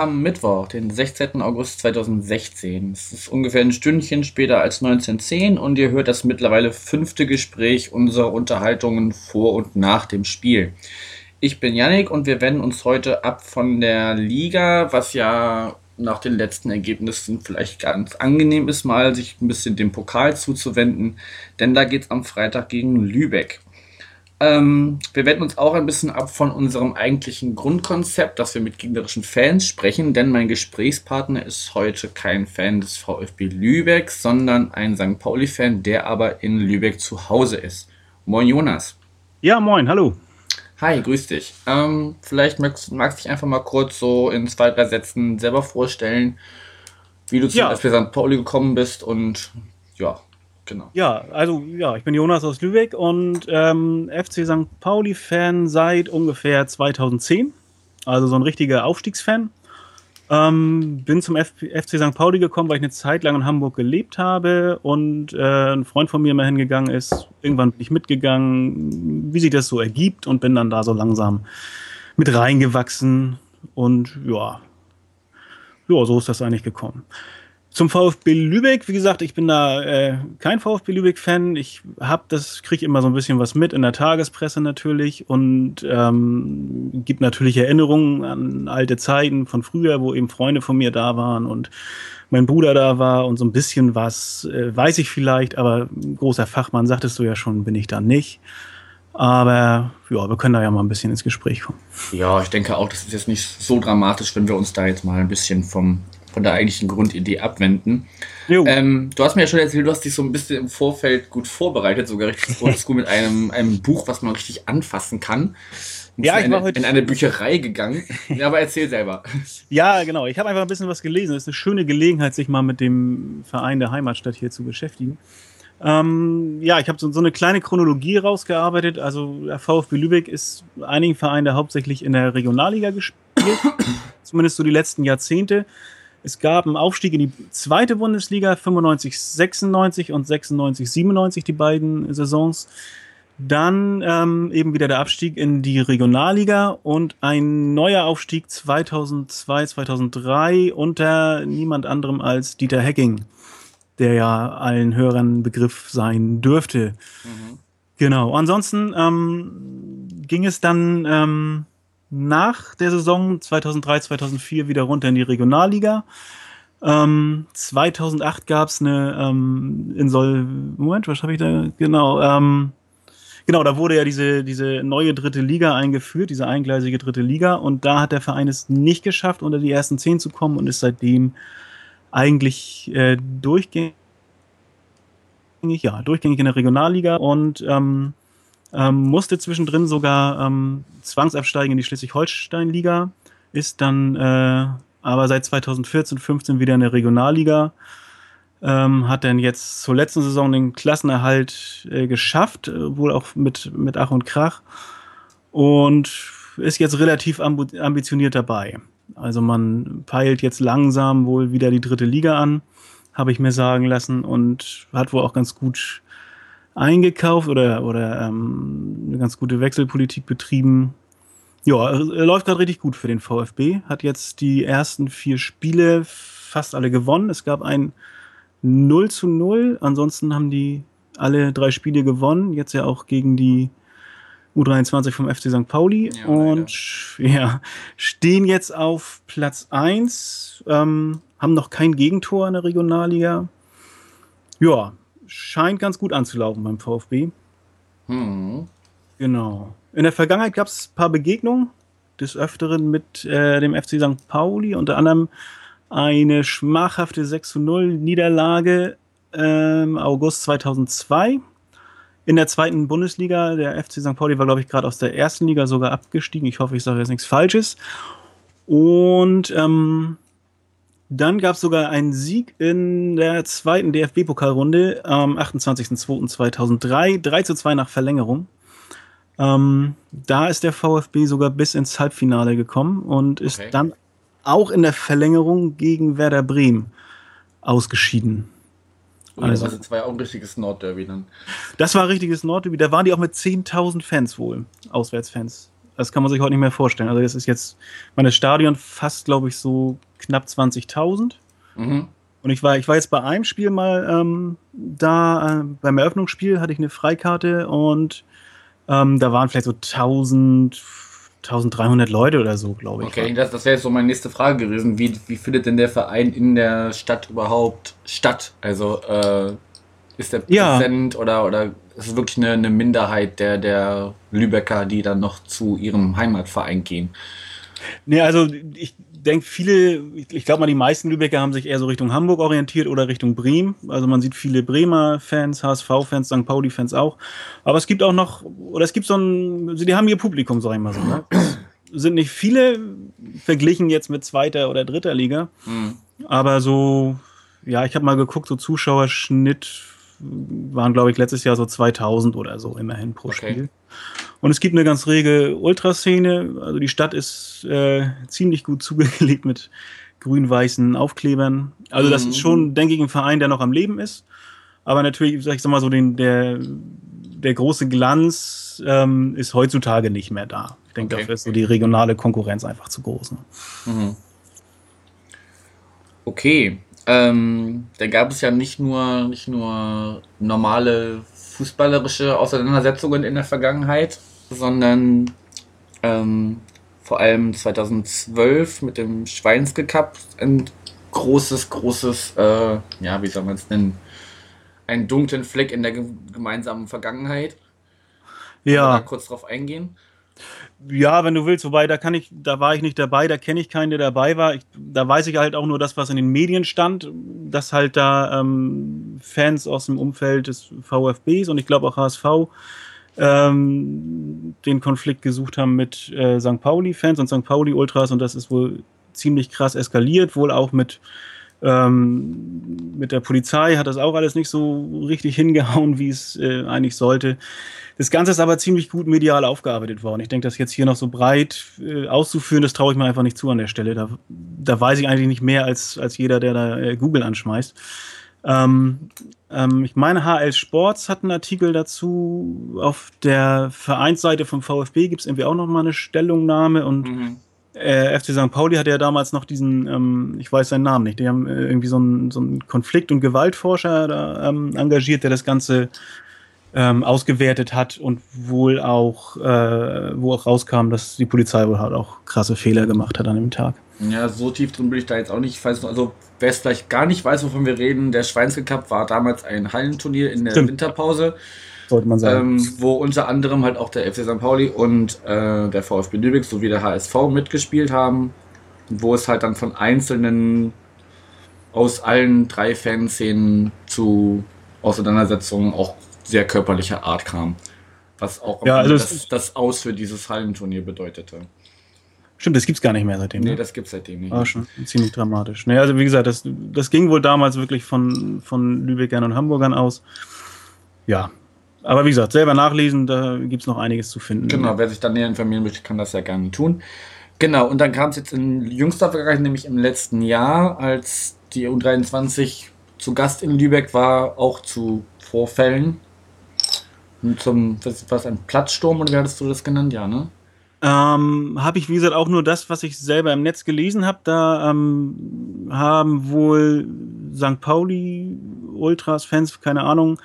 haben Mittwoch, den 16. August 2016. Es ist ungefähr ein Stündchen später als 1910 und ihr hört das mittlerweile fünfte Gespräch unserer Unterhaltungen vor und nach dem Spiel. Ich bin Yannick und wir wenden uns heute ab von der Liga, was ja nach den letzten Ergebnissen vielleicht ganz angenehm ist, mal sich ein bisschen dem Pokal zuzuwenden, denn da geht es am Freitag gegen Lübeck. Ähm, wir wenden uns auch ein bisschen ab von unserem eigentlichen Grundkonzept, dass wir mit gegnerischen Fans sprechen, denn mein Gesprächspartner ist heute kein Fan des VfB Lübeck, sondern ein St. Pauli-Fan, der aber in Lübeck zu Hause ist. Moin Jonas. Ja, moin, hallo. Hi, grüß dich. Ähm, vielleicht magst, magst du dich einfach mal kurz so in zwei, drei Sätzen selber vorstellen, wie du Ja. zum FP St. Pauli gekommen bist und ja, genau. Ja, also ja, ich bin Jonas aus Lübeck und ähm, FC St. Pauli-Fan seit ungefähr 2010. Also so ein richtiger Aufstiegsfan. Ähm, bin zum F FC St. Pauli gekommen, weil ich eine Zeit lang in Hamburg gelebt habe und äh, ein Freund von mir mal hingegangen ist. Irgendwann bin ich mitgegangen, wie sich das so ergibt und bin dann da so langsam mit reingewachsen und ja, ja, so ist das eigentlich gekommen. Zum VfB Lübeck, wie gesagt, ich bin da äh, kein VfB Lübeck-Fan. Ich habe das, kriege immer so ein bisschen was mit in der Tagespresse natürlich und ähm, gibt natürlich Erinnerungen an alte Zeiten von früher, wo eben Freunde von mir da waren und mein Bruder da war und so ein bisschen was äh, weiß ich vielleicht, aber großer Fachmann, sagtest du ja schon, bin ich da nicht. Aber ja, wir können da ja mal ein bisschen ins Gespräch kommen. Ja, ich denke auch, das ist jetzt nicht so dramatisch, wenn wir uns da jetzt mal ein bisschen vom, von der eigentlichen Grundidee abwenden. Ähm, du hast mir ja schon erzählt, du hast dich so ein bisschen im Vorfeld gut vorbereitet, sogar richtig oldschool mit einem, einem Buch, was man richtig anfassen kann. Und Ja, ich war eine, heute- in eine Bücherei gegangen. Ja, aber erzähl selber. Ja, genau. Ich habe einfach ein bisschen was gelesen. Es ist eine schöne Gelegenheit, sich mal mit dem Verein der Heimatstadt hier zu beschäftigen. Ähm, ja, ich habe so, so eine kleine Chronologie rausgearbeitet. Also der VfB Lübeck ist einigen Vereinen hauptsächlich in der Regionalliga gespielt, zumindest so die letzten Jahrzehnte. Es gab einen Aufstieg in die zweite Bundesliga, 95, 96 und 96, 97, die beiden Saisons. Dann ähm, eben wieder der Abstieg in die Regionalliga und ein neuer Aufstieg 2002, 2003 unter niemand anderem als Dieter Hecking, der ja allen Hörern Begriff sein dürfte. Genau. Ansonsten ähm, ging es dann ähm, nach der Saison 2003, 2004 wieder runter in die Regionalliga. Ähm, 2008 gab es eine ähm, Insol Moment, was habe ich da genau? Ähm, genau, da wurde ja diese diese neue dritte Liga eingeführt, diese eingleisige dritte Liga, und da hat der Verein es nicht geschafft, unter die ersten zehn zu kommen und ist seitdem eigentlich äh, durchgängig, ja, durchgängig in der Regionalliga und ähm, ähm, musste zwischendrin sogar ähm, zwangsabsteigen in die Schleswig-Holstein-Liga, ist dann äh, aber seit 2014, 15 wieder in der Regionalliga, ähm, hat dann jetzt zur letzten Saison den Klassenerhalt äh, geschafft, äh, wohl auch mit, mit Ach und Krach und ist jetzt relativ ambitioniert dabei. Also man peilt jetzt langsam wohl wieder die dritte Liga an, habe ich mir sagen lassen und hat wohl auch ganz gut eingekauft oder, oder ähm, eine ganz gute Wechselpolitik betrieben. Ja, er läuft gerade richtig gut für den VfB. Hat jetzt die ersten vier Spiele fast alle gewonnen. Es gab ein 0 zu 0. Ansonsten haben die alle drei Spiele gewonnen. Jetzt ja auch gegen die U23 vom FC St. Pauli. Ja, und ja, stehen jetzt auf Platz 1. Ähm, haben noch kein Gegentor in der Regionalliga. Ja, scheint ganz gut anzulaufen beim VfB. Hm. Genau. In der Vergangenheit gab es ein paar Begegnungen des Öfteren mit äh, dem FC St. Pauli, unter anderem eine schmachhafte 6 zu 0 Niederlage ähm, August 2002. In der zweiten Bundesliga, der FC St. Pauli war, glaube ich, gerade aus der ersten Liga sogar abgestiegen. Ich hoffe, ich sage jetzt nichts Falsches. Und ähm, dann gab es sogar einen Sieg in der zweiten DFB-Pokalrunde am 28.02.2003, 3 zu 2 nach Verlängerung. Ähm, da ist der VfB sogar bis ins Halbfinale gekommen und ist Okay. dann auch in der Verlängerung gegen Werder Bremen ausgeschieden. Also, das war ja auch ein richtiges Nordderby dann. Das war ein richtiges Nordderby. Da waren die auch mit 10.000 Fans wohl, Auswärtsfans. Das kann man sich heute nicht mehr vorstellen. Also das ist jetzt, meine Stadion fast, glaube ich, so knapp 20.000. Mhm. Und ich war, ich war jetzt bei einem Spiel mal ähm, da, äh, beim Eröffnungsspiel hatte ich eine Freikarte und ähm, da waren vielleicht so 1000, 1300 Leute oder so, glaube ich. Okay, das, das wäre jetzt so meine nächste Frage gewesen. Wie, wie findet denn der Verein in der Stadt überhaupt statt? Also äh, ist der ja. präsent oder, oder ist es wirklich eine, eine Minderheit der, der Lübecker, die dann noch zu ihrem Heimatverein gehen? Nee, also ich denke, viele, ich glaube mal, die meisten Lübecker haben sich eher so Richtung Hamburg orientiert oder Richtung Bremen. Also man sieht viele Bremer Fans, HSV-Fans, St. Pauli-Fans auch. Aber es gibt auch noch, oder es gibt so ein, die haben ihr Publikum, sag ich mal so. Ne? sind nicht viele verglichen jetzt mit zweiter oder dritter Liga. Mhm. Aber so, ja, ich habe mal geguckt, so Zuschauerschnitt waren, glaube ich, letztes Jahr so 2000 oder so immerhin pro okay. Spiel. Und es gibt eine ganz rege Ultraszene. Also die Stadt ist äh, ziemlich gut zugelegt mit grün-weißen Aufklebern. Also das ist mhm. schon, denke ich, ein Verein, der noch am Leben ist. Aber natürlich, sag ich sag mal so, den, der, der große Glanz ähm, ist heutzutage nicht mehr da. Ich denke, okay. dafür ist so die regionale Konkurrenz einfach zu groß. Ne? Mhm. Okay. Ähm, da gab es ja nicht nur, nicht nur normale fußballerische Auseinandersetzungen in der Vergangenheit, sondern ähm, vor allem 2012 mit dem Schweinske Cup ein großes, großes, äh, ja, wie soll man es nennen, einen dunklen Fleck in der gemeinsamen Vergangenheit. Ja. Da kurz drauf eingehen. Ja, wenn du willst, wobei da kann ich, da war ich nicht dabei, da kenne ich keinen, der dabei war. Ich, da weiß ich halt auch nur das, was in den Medien stand, dass halt da ähm, Fans aus dem Umfeld des VfBs und ich glaube auch HSV ähm, den Konflikt gesucht haben mit äh, St. Pauli-Fans und St. Pauli-Ultras und das ist wohl ziemlich krass eskaliert, wohl auch mit ähm, mit der Polizei hat das auch alles nicht so richtig hingehauen, wie es äh, eigentlich sollte. Das Ganze ist aber ziemlich gut medial aufgearbeitet worden. Ich denke, das jetzt hier noch so breit äh, auszuführen, das traue ich mir einfach nicht zu an der Stelle. Da, da weiß ich eigentlich nicht mehr als, als jeder, der da äh, Google anschmeißt. Ähm, ähm, ich meine, HL Sports hat einen Artikel dazu. Auf der Vereinsseite vom VfB gibt es irgendwie auch noch mal eine Stellungnahme und mhm. äh, FC St. Pauli hatte ja damals noch diesen, ähm, ich weiß seinen Namen nicht, die haben äh, irgendwie so einen, so einen Konflikt- und Gewaltforscher da, ähm, engagiert, der das Ganze ähm, ausgewertet hat und wohl auch, äh, wo auch rauskam, dass die Polizei wohl halt auch krasse Fehler gemacht hat an dem Tag. Ja, so tief drin bin ich da jetzt auch nicht. Falls, also, wer es vielleicht gar nicht weiß, wovon wir reden, der Schweinske Cup war damals ein Hallenturnier in der Stimmt. Winterpause. Sollte man sagen. Ähm, wo unter anderem halt auch der FC St. Pauli und äh, der VfB Lübeck sowie der HSV mitgespielt haben. Wo es halt dann von einzelnen aus allen drei Fanszenen zu Auseinandersetzungen auch sehr körperlicher Art kam. Was auch ja, also das, das Aus für dieses Hallenturnier bedeutete. Stimmt, das gibt es gar nicht mehr seitdem. Nee, ne? das gibt es seitdem nicht. War schon ziemlich dramatisch. Nee, also wie gesagt, das, das ging wohl damals wirklich von, von Lübeckern und Hamburgern aus. Ja. Aber wie gesagt, selber nachlesen, da gibt es noch einiges zu finden. Genau, wer sich da näher informieren möchte, kann das ja gerne tun. Genau, und dann kam es jetzt in jüngster Vergangenheit, nämlich im letzten Jahr, als die U23 zu Gast in Lübeck war, auch zu Vorfällen zum, was, was ein Platzsturm oder wie hattest du das genannt? Ja, ne? Ähm, habe ich, wie gesagt, auch nur das, was ich selber im Netz gelesen habe. Da ähm, haben wohl St. Pauli, Ultras, Fans, keine Ahnung,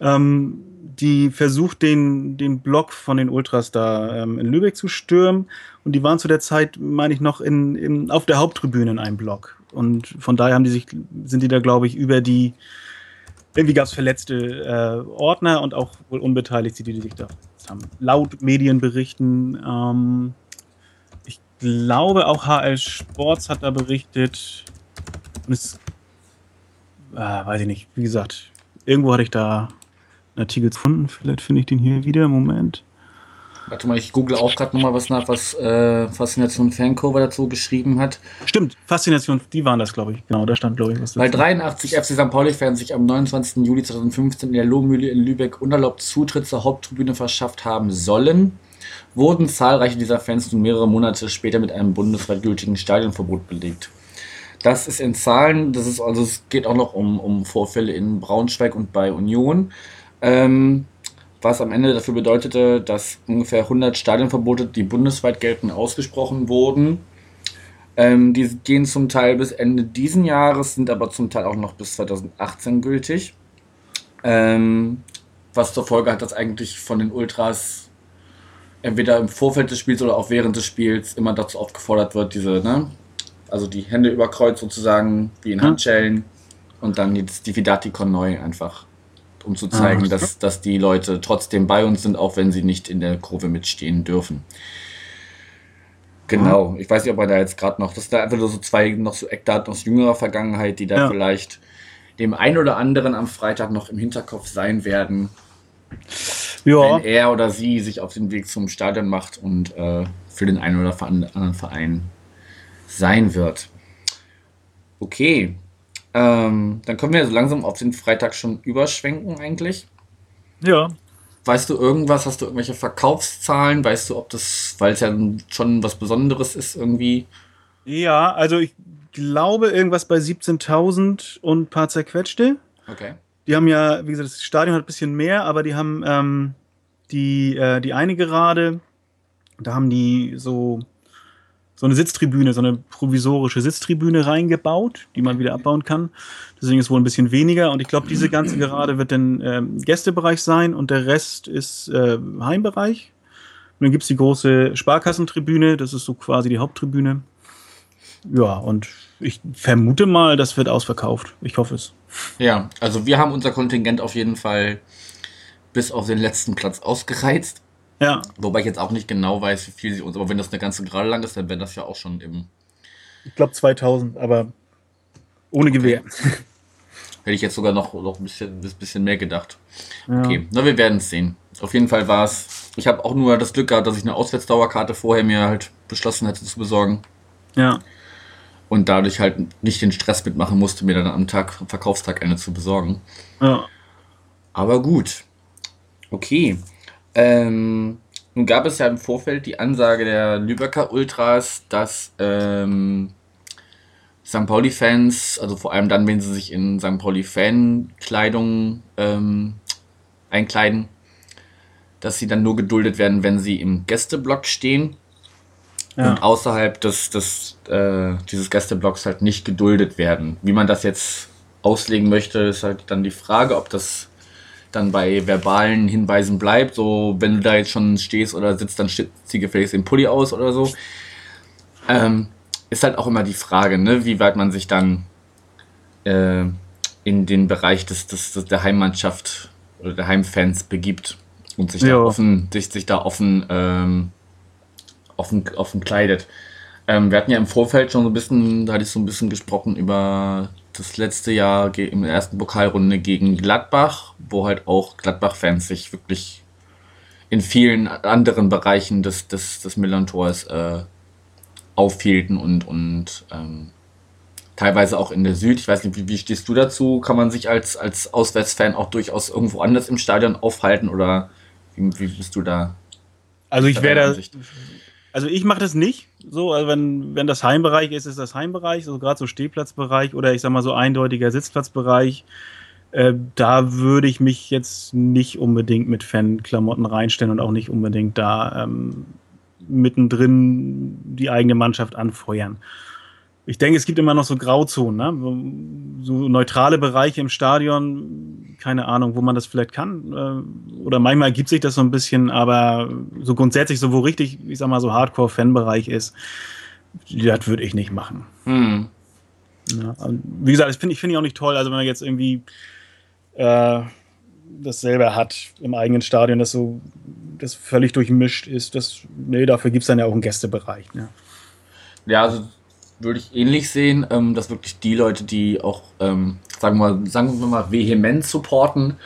ähm, die versucht, den, den Block von den Ultras da ähm, in Lübeck zu stürmen. Und die waren zu der Zeit, meine ich, noch in, in, auf der Haupttribüne in einem Block. Und von daher haben die sich, sind die da, glaube ich, über die irgendwie gab es verletzte äh, Ordner und auch wohl Unbeteiligte, die sich da haben. Laut Medienberichten, ähm, ich glaube auch HL Sports hat da berichtet. Und es, äh, weiß ich nicht, wie gesagt, irgendwo hatte ich da einen Artikel gefunden. Vielleicht finde ich den hier wieder. Moment. Warte mal, ich google auch gerade nochmal was nach, was äh, Faszination Fancover dazu geschrieben hat. Stimmt, Faszination, die waren das, glaube ich. Genau, da stand, glaube ich, was. Weil 83 FC St. Pauli-Fans sich am 29. Juli 2015 in der Lohmühle in Lübeck unerlaubt Zutritt zur Haupttribüne verschafft haben sollen, wurden zahlreiche dieser Fans nun mehrere Monate später mit einem bundesweit gültigen Stadionverbot belegt. Das ist in Zahlen, das ist also es geht auch noch um, um Vorfälle in Braunschweig und bei Union, ähm, was am Ende dafür bedeutete, dass ungefähr 100 Stadionverbote, die bundesweit gelten, ausgesprochen wurden. Ähm, die gehen zum Teil bis Ende diesen Jahres, sind aber zum Teil auch noch bis 2018 gültig. Ähm, was zur Folge hat, dass eigentlich von den Ultras entweder im Vorfeld des Spiels oder auch während des Spiels immer dazu aufgefordert wird, diese, ne, also die Hände über Kreuz sozusagen, wie in Handschellen und dann jetzt die Vidatikon neu einfach, um zu zeigen, Ah. dass, dass die Leute trotzdem bei uns sind, auch wenn sie nicht in der Kurve mitstehen dürfen. Genau, ich weiß nicht, ob er da jetzt gerade noch, das sind da einfach nur so zwei noch so Eckdaten aus jüngerer Vergangenheit, die da Ja. vielleicht dem einen oder anderen am Freitag noch im Hinterkopf sein werden, Ja, wenn er oder sie sich auf den Weg zum Stadion macht und äh, für den einen oder anderen Verein sein wird. Okay, ähm, dann können wir so langsam auf den Freitag schon überschwenken eigentlich. ja. Weißt du irgendwas? Hast du irgendwelche Verkaufszahlen? Weißt du, ob das, weil es ja schon was Besonderes ist, irgendwie? Ja, also ich glaube irgendwas bei 17.000 und ein paar zerquetschte. Okay. Die haben ja, wie gesagt, das Stadion hat ein bisschen mehr, aber die haben ähm, die, äh, die eine gerade, da haben die so, so eine Sitztribüne, so eine provisorische Sitztribüne reingebaut, die man wieder abbauen kann. Deswegen ist wohl ein bisschen weniger. Und ich glaube, diese ganze gerade wird dann ähm, Gästebereich sein und der Rest ist äh, Heimbereich. Und dann gibt es die große Sparkassentribüne, das ist so quasi die Haupttribüne. Ja, und ich vermute mal, das wird ausverkauft. Ich hoffe es. Ja, also wir haben unser Kontingent auf jeden Fall bis auf den letzten Platz ausgereizt. Ja, Wobei ich jetzt auch nicht genau weiß, wie viel sie uns, aber wenn das eine ganze Gerade lang ist, dann wäre das ja auch schon im, ich glaube 2000, aber ohne Gewehr. hätte ich jetzt sogar noch, noch ein bisschen, ein bisschen mehr gedacht. Ja. Okay, na, wir werden es sehen. Auf jeden Fall war es, ich habe auch nur das Glück gehabt, dass ich eine Auswärtsdauerkarte vorher mir halt beschlossen hatte zu besorgen Ja. und dadurch halt nicht den Stress mitmachen musste, mir dann am Tag, am Verkaufstag eine zu besorgen. ja. Aber gut. Okay. Ähm, nun gab es ja im Vorfeld die Ansage der Lübecker Ultras, dass ähm, St. Pauli-Fans, also vor allem dann, wenn sie sich in St. Pauli-Fan-Kleidung ähm, einkleiden, dass sie dann nur geduldet werden, wenn sie im Gästeblock stehen Ja. und außerhalb des, des, äh, dieses Gästeblocks halt nicht geduldet werden. Wie man das jetzt auslegen möchte, ist halt dann die Frage, ob das dann bei verbalen Hinweisen bleibt. So, wenn du da jetzt schon stehst oder sitzt, dann zieh gefälligst den Pulli aus oder so. Ähm, ist halt auch immer die Frage, ne, wie weit man sich dann äh, in den Bereich des, des, des, der Heimmannschaft oder der Heimfans begibt und sich da Ja. offen, sich, sich da offen, ähm, offen, offen kleidet. Ähm, wir hatten ja im Vorfeld schon so ein bisschen, da hatte ich so ein bisschen gesprochen über das letzte Jahr in der ersten Pokalrunde gegen Gladbach, wo halt auch Gladbach-Fans sich wirklich in vielen anderen Bereichen des, des, des Millern-Tors äh, aufhielten und, und ähm, teilweise auch in der Süd. Ich weiß nicht, wie, wie stehst du dazu? Kann man sich als, als Auswärtsfan auch durchaus irgendwo anders im Stadion aufhalten oder wie, wie bist du da? Also ich wäre da? Also ich mache das nicht. So, also wenn, wenn das Heimbereich ist, ist das Heimbereich, so gerade so Stehplatzbereich oder ich sag mal so eindeutiger Sitzplatzbereich. Äh, da würde ich mich jetzt nicht unbedingt mit Fanklamotten reinstellen und auch nicht unbedingt da ähm, mittendrin die eigene Mannschaft anfeuern. Ich denke, es gibt immer noch so Grauzonen, ne? so neutrale Bereiche im Stadion, keine Ahnung, wo man das vielleicht kann. äh, Oder manchmal gibt sich das so ein bisschen, aber so grundsätzlich, so wo richtig, ich sag mal, so Hardcore-Fan-Bereich ist, das würde ich nicht machen. Hm. Ja, wie gesagt, das finde ich, finde ich auch nicht toll. Also wenn man jetzt irgendwie äh, das selber hat im eigenen Stadion, das so das völlig durchmischt ist, das, nee, dafür gibt es dann ja auch einen Gästebereich. Ne? Ja, also würde ich ähnlich sehen, ähm, dass wirklich die Leute, die auch, ähm, sagen, wir mal, sagen wir mal, vehement supporten,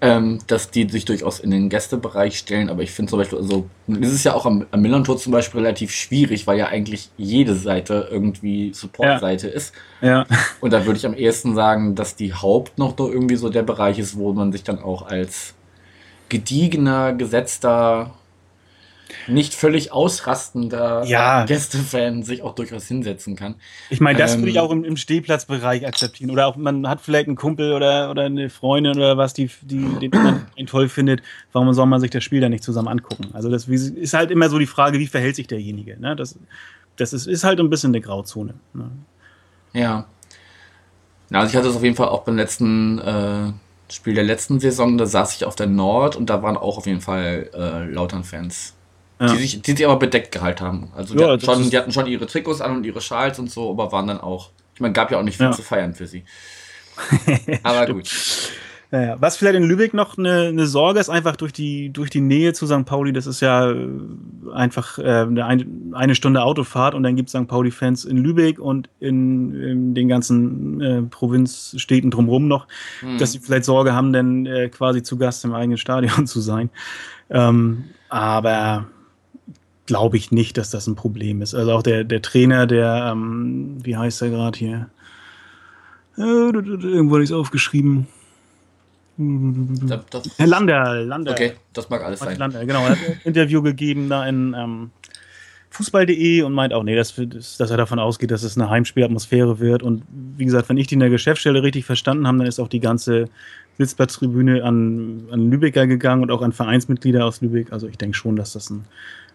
ähm, dass die sich durchaus in den Gästebereich stellen. Aber ich finde zum Beispiel, also, es ist ja auch am, am Millern-Tor zum Beispiel relativ schwierig, weil ja eigentlich jede Seite irgendwie Support-Seite ist. Ja, Und da würde ich am ehesten sagen, dass die Haupt noch irgendwie so der Bereich ist, wo man sich dann auch als gediegener, gesetzter nicht völlig ausrastender Ja. Gästefan sich auch durchaus hinsetzen kann. Ich meine, das Ähm, würde ich auch im, im Stehplatzbereich akzeptieren. Oder auch man hat vielleicht einen Kumpel oder, oder eine Freundin oder was, die, die den anderen einen toll findet. Warum soll man sich das Spiel dann nicht zusammen angucken? Also das ist halt immer so die Frage, wie verhält sich derjenige. Ne? Das, das ist, ist halt ein bisschen eine Grauzone. Ne? Ja. Na, also ich hatte es auf jeden Fall auch beim letzten äh, Spiel der letzten Saison, da saß ich auf der Nord und da waren auch auf jeden Fall äh, Lautern-Fans. Ja. Die, sich, die sich aber bedeckt gehalten haben. Also die, Ja, hatten schon, die hatten schon ihre Trikots an und ihre Schals und so, aber waren dann auch. Ich meine, gab ja auch nicht viel Ja. zu feiern für sie. Aber gut. Ja, ja. Was vielleicht in Lübeck noch eine, eine Sorge ist, einfach durch die, durch die Nähe zu St. Pauli, das ist ja äh, einfach äh, eine, ein- eine Stunde Autofahrt und dann gibt es St. Pauli-Fans in Lübeck und in, in den ganzen äh, Provinzstädten drumherum noch, Hm. dass sie vielleicht Sorge haben, dann äh, quasi zu Gast im eigenen Stadion zu sein. Ähm, aber glaube ich nicht, dass das ein Problem ist. Also auch der, der Trainer, der, ähm, wie heißt er gerade hier? Äh, irgendwo habe ich es aufgeschrieben. Das, das, Herr Lander, Lander. okay, das mag alles sein. Lander, genau. Er hat ein Interview gegeben da in ähm, Fußball.de und meint auch, nee, dass, dass er davon ausgeht, dass es eine Heimspielatmosphäre wird. Und wie gesagt, wenn ich die in der Geschäftsstelle richtig verstanden habe, dann ist auch die ganze Sitzplatztribüne an, an Lübecker gegangen und auch an Vereinsmitglieder aus Lübeck. Also ich denke schon, dass das ein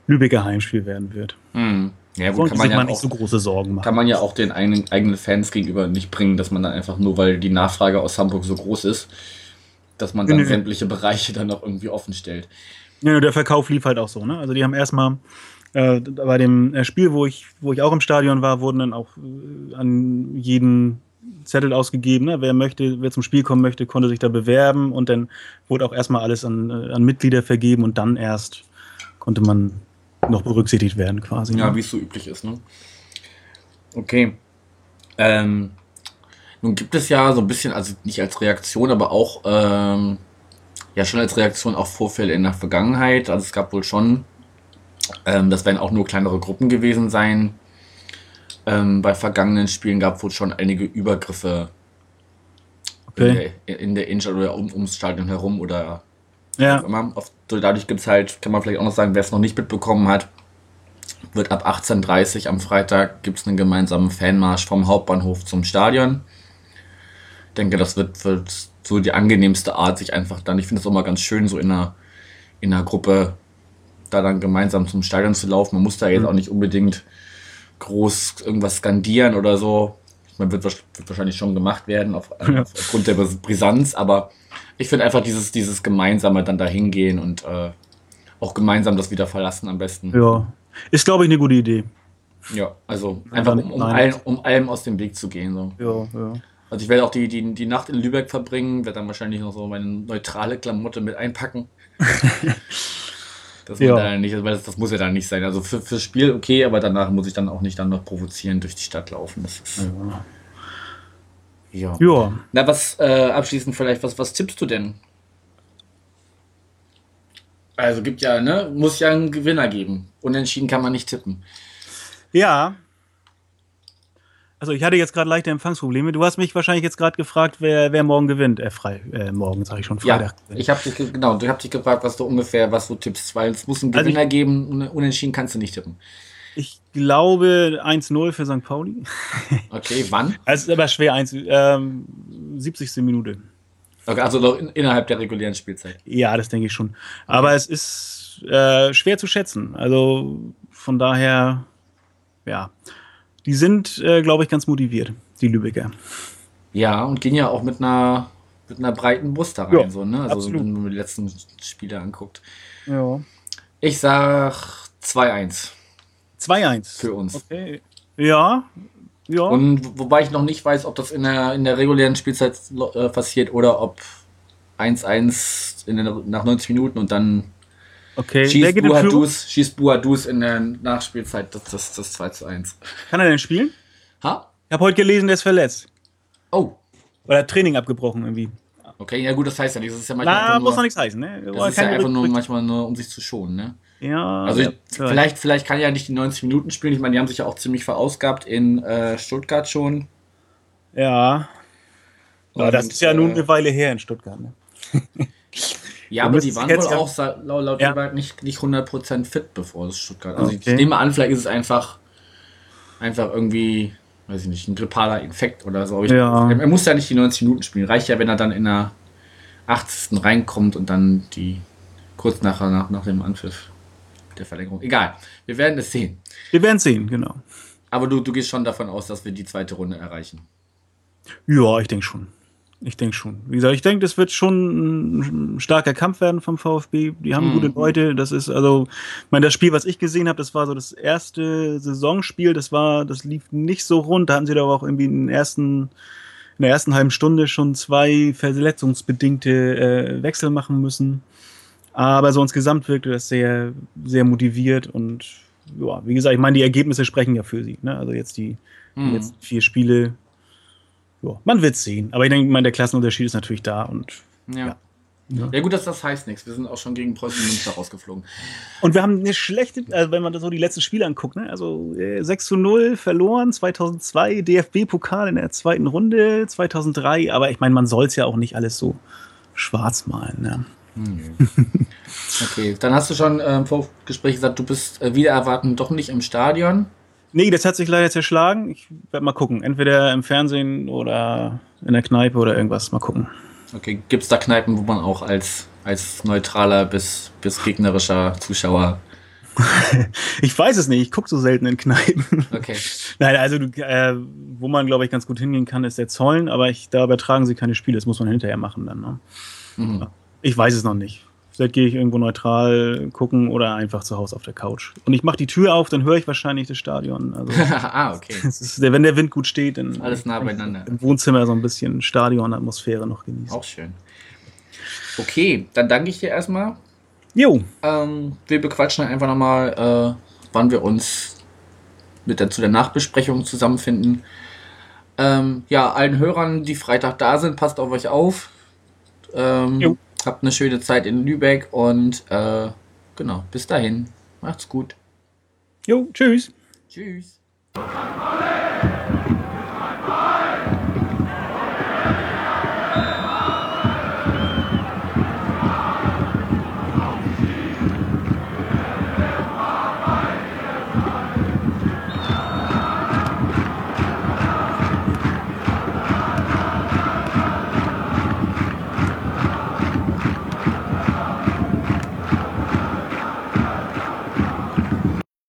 Lübecker Heimspiel werden wird. Hm. Ja, gut, kann sich man ja mal auch, nicht so große Sorgen machen. kann man ja auch den eigenen, eigenen Fans gegenüber nicht bringen, dass man dann einfach nur, weil die Nachfrage aus Hamburg so groß ist, dass man dann Nö. sämtliche Bereiche dann noch irgendwie offen stellt. Ja, der Verkauf lief halt auch so, ne? Also die haben erstmal äh, bei dem äh, Spiel, wo ich, wo ich auch im Stadion war, wurden dann auch äh, an jeden Zettel ausgegeben. Ne? Wer möchte, wer zum Spiel kommen möchte, konnte sich da bewerben und dann wurde auch erstmal alles an, äh, an Mitglieder vergeben und dann erst konnte man noch berücksichtigt werden quasi. Ja, ne? wie es so üblich ist, ne? Okay. Ähm, nun gibt es ja so ein bisschen, also nicht als Reaktion, aber auch, ähm, ja schon als Reaktion auf Vorfälle in der Vergangenheit. Also es gab wohl schon, ähm, das werden auch nur kleinere Gruppen gewesen sein. Ähm, bei vergangenen Spielen gab es wohl schon einige Übergriffe okay. in der, in der Innenstadt oder um, ums Stadion herum oder Ja, so dadurch gibt es halt, kann man vielleicht auch noch sagen, wer es noch nicht mitbekommen hat, wird ab 18.30 Uhr am Freitag gibt es einen gemeinsamen Fanmarsch vom Hauptbahnhof zum Stadion. Ich denke, das wird, wird so die angenehmste Art, sich einfach dann, ich finde es auch mal ganz schön, so in einer, in einer Gruppe da dann gemeinsam zum Stadion zu laufen. Man muss da jetzt Mhm. auch nicht unbedingt groß irgendwas skandieren oder so. Man wird, wird wahrscheinlich schon gemacht werden auf, Ja. aufgrund der Brisanz, aber ich finde einfach dieses, dieses gemeinsame dann da hingehen und äh, auch gemeinsam das wieder verlassen am besten. ja. Ist, glaube ich, eine gute Idee. Ja, also Nein, einfach um, um, allem, um allem aus dem Weg zu gehen. So. Ja, ja. Also ich werde auch die, die, die Nacht in Lübeck verbringen, werde dann wahrscheinlich noch so meine neutrale Klamotte mit einpacken. Das, Ja. nicht, weil das, das muss ja dann nicht sein. Also für, fürs Spiel okay, aber danach muss ich dann auch nicht dann noch provozieren durch die Stadt laufen. Das ist, ja. Ja. Na, was äh, abschließend vielleicht, was, was tippst du denn? Also gibt ja, ne, muss ja einen Gewinner geben. Unentschieden kann man nicht tippen. Ja. Also ich hatte jetzt gerade leichte Empfangsprobleme. Du hast mich wahrscheinlich jetzt gerade gefragt, wer, wer morgen gewinnt. Äh, frei, äh, morgen sage ich schon, Ja, Freitag. ich habe dich, ge- genau, ich hab dich gefragt, was du ungefähr, was du tippst, weil es muss einen Also ich- Gewinner geben, un- unentschieden kannst du nicht tippen. Ich glaube 1-0 für St. Pauli. Okay, wann? Es ist aber schwer, 1, ähm, 70. Minute. Okay, also noch in, innerhalb der regulären Spielzeit. Ja, das denke ich schon. Aber es ist äh, schwer zu schätzen. Also von daher, ja. Die sind, äh, glaube ich, ganz motiviert, die Lübecker. Ja, und gehen ja auch mit einer, mit einer breiten Brust da rein, Ja, so, ne? Also absolut. wenn man die letzten Spiele anguckt. Ja. Ich sag 2-1 2-1. für uns. Okay. Ja. Ja. Und wo- wobei ich noch nicht weiß, ob das in der, in der regulären Spielzeit äh, passiert oder ob 1-1 in der, nach 90 Minuten und dann okay. Schießt? Buadus, schießt Buadus in der Nachspielzeit das, das, das 2 zu 1. Kann er denn spielen? Ha? Ich habe heute gelesen, der ist verletzt. Oh, Oder Training abgebrochen irgendwie. okay, ja gut, das heißt ja nichts. Das ist ja manchmal Na, muss noch nichts heißen, ne? das ist ja einfach nur manchmal nur, um sich zu schonen, ne? Ja. Also ja, ich, vielleicht, vielleicht kann er ja nicht die 90 Minuten spielen. Ich meine, die haben sich ja auch ziemlich verausgabt in äh, Stuttgart schon. Ja. Aber das Und, ist ja nun äh, eine Weile her in Stuttgart. Ne? Ja, aber die waren wohl auch laut, laut ja. nicht, nicht 100% fit, bevor es Stuttgart. Also okay. ich nehme an, vielleicht ist es einfach, einfach irgendwie, weiß ich nicht, ein grippaler Infekt oder so. Ja. er muss ja nicht die 90 Minuten spielen. Reicht ja, wenn er dann in der 80. reinkommt und dann die kurz nachher nach, nach dem Anpfiff der Verlängerung. Egal, wir werden es sehen. Wir werden es sehen, genau. Aber du, du gehst schon davon aus, dass wir die zweite Runde erreichen. Ja, ich denke schon. Ich denke schon. Wie gesagt, ich denke, das wird schon ein starker Kampf werden vom VfB. Die haben mhm. gute Leute. Das ist also, ich meine, das Spiel, was ich gesehen habe, das war so das erste Saisonspiel. Das war, das lief nicht so rund. Da hatten sie da auch irgendwie in, ersten, in der ersten halben Stunde schon zwei verletzungsbedingte äh, Wechsel machen müssen. Aber so insgesamt wirkte das sehr, sehr motiviert und ja, wie gesagt, ich meine, die Ergebnisse sprechen ja für sie. Ne? Also jetzt die, mhm. jetzt vier Spiele ja, man wird sehen. Aber ich denke, mein, der Klassenunterschied ist natürlich da und ja. ja. Ja. gut, dass das heißt nichts. Wir sind auch schon gegen Preußen Münster rausgeflogen. Und wir haben eine schlechte, also wenn man so die letzten Spiele anguckt, ne? also äh, 6 zu 0 verloren, 2002 DFB-Pokal in der zweiten Runde, 2003, aber ich meine, man soll es ja auch nicht alles so schwarz malen. Ne? Hm. okay, dann hast du schon äh, im Vorgespräch gesagt, du bist äh, wieder erwarten doch nicht im Stadion. Nee, das hat sich leider zerschlagen. Ich werde mal gucken. Entweder im Fernsehen oder in der Kneipe oder irgendwas. Mal gucken. Okay, gibt es da Kneipen, wo man auch als, als neutraler bis, bis gegnerischer Zuschauer. ich weiß es nicht, ich gucke so selten in Kneipen. Okay. Nein, also äh, wo man, glaube ich, ganz gut hingehen kann, ist der Zollen, aber ich, da übertragen sie keine Spiele, das muss man hinterher machen dann. Ne? Mhm. Ich weiß es noch nicht. Vielleicht gehe ich irgendwo neutral gucken oder einfach zu Hause auf der Couch. Und ich mache die Tür auf, dann höre ich wahrscheinlich das Stadion. Also, ah, okay. Ist, wenn der Wind gut steht, dann alles nah beieinander. Im Wohnzimmer so ein bisschen Stadionatmosphäre noch genießen. Auch schön. Okay, dann danke ich dir erstmal. Jo. Ähm, wir bequatschen einfach nochmal, äh, wann wir uns mit der, zu der Nachbesprechung zusammenfinden. Ähm, ja, allen Hörern, die Freitag da sind, passt auf euch auf. Ähm, jo. Habt eine schöne Zeit in Lübeck und äh, genau, bis dahin. Macht's gut. Jo, tschüss. Tschüss.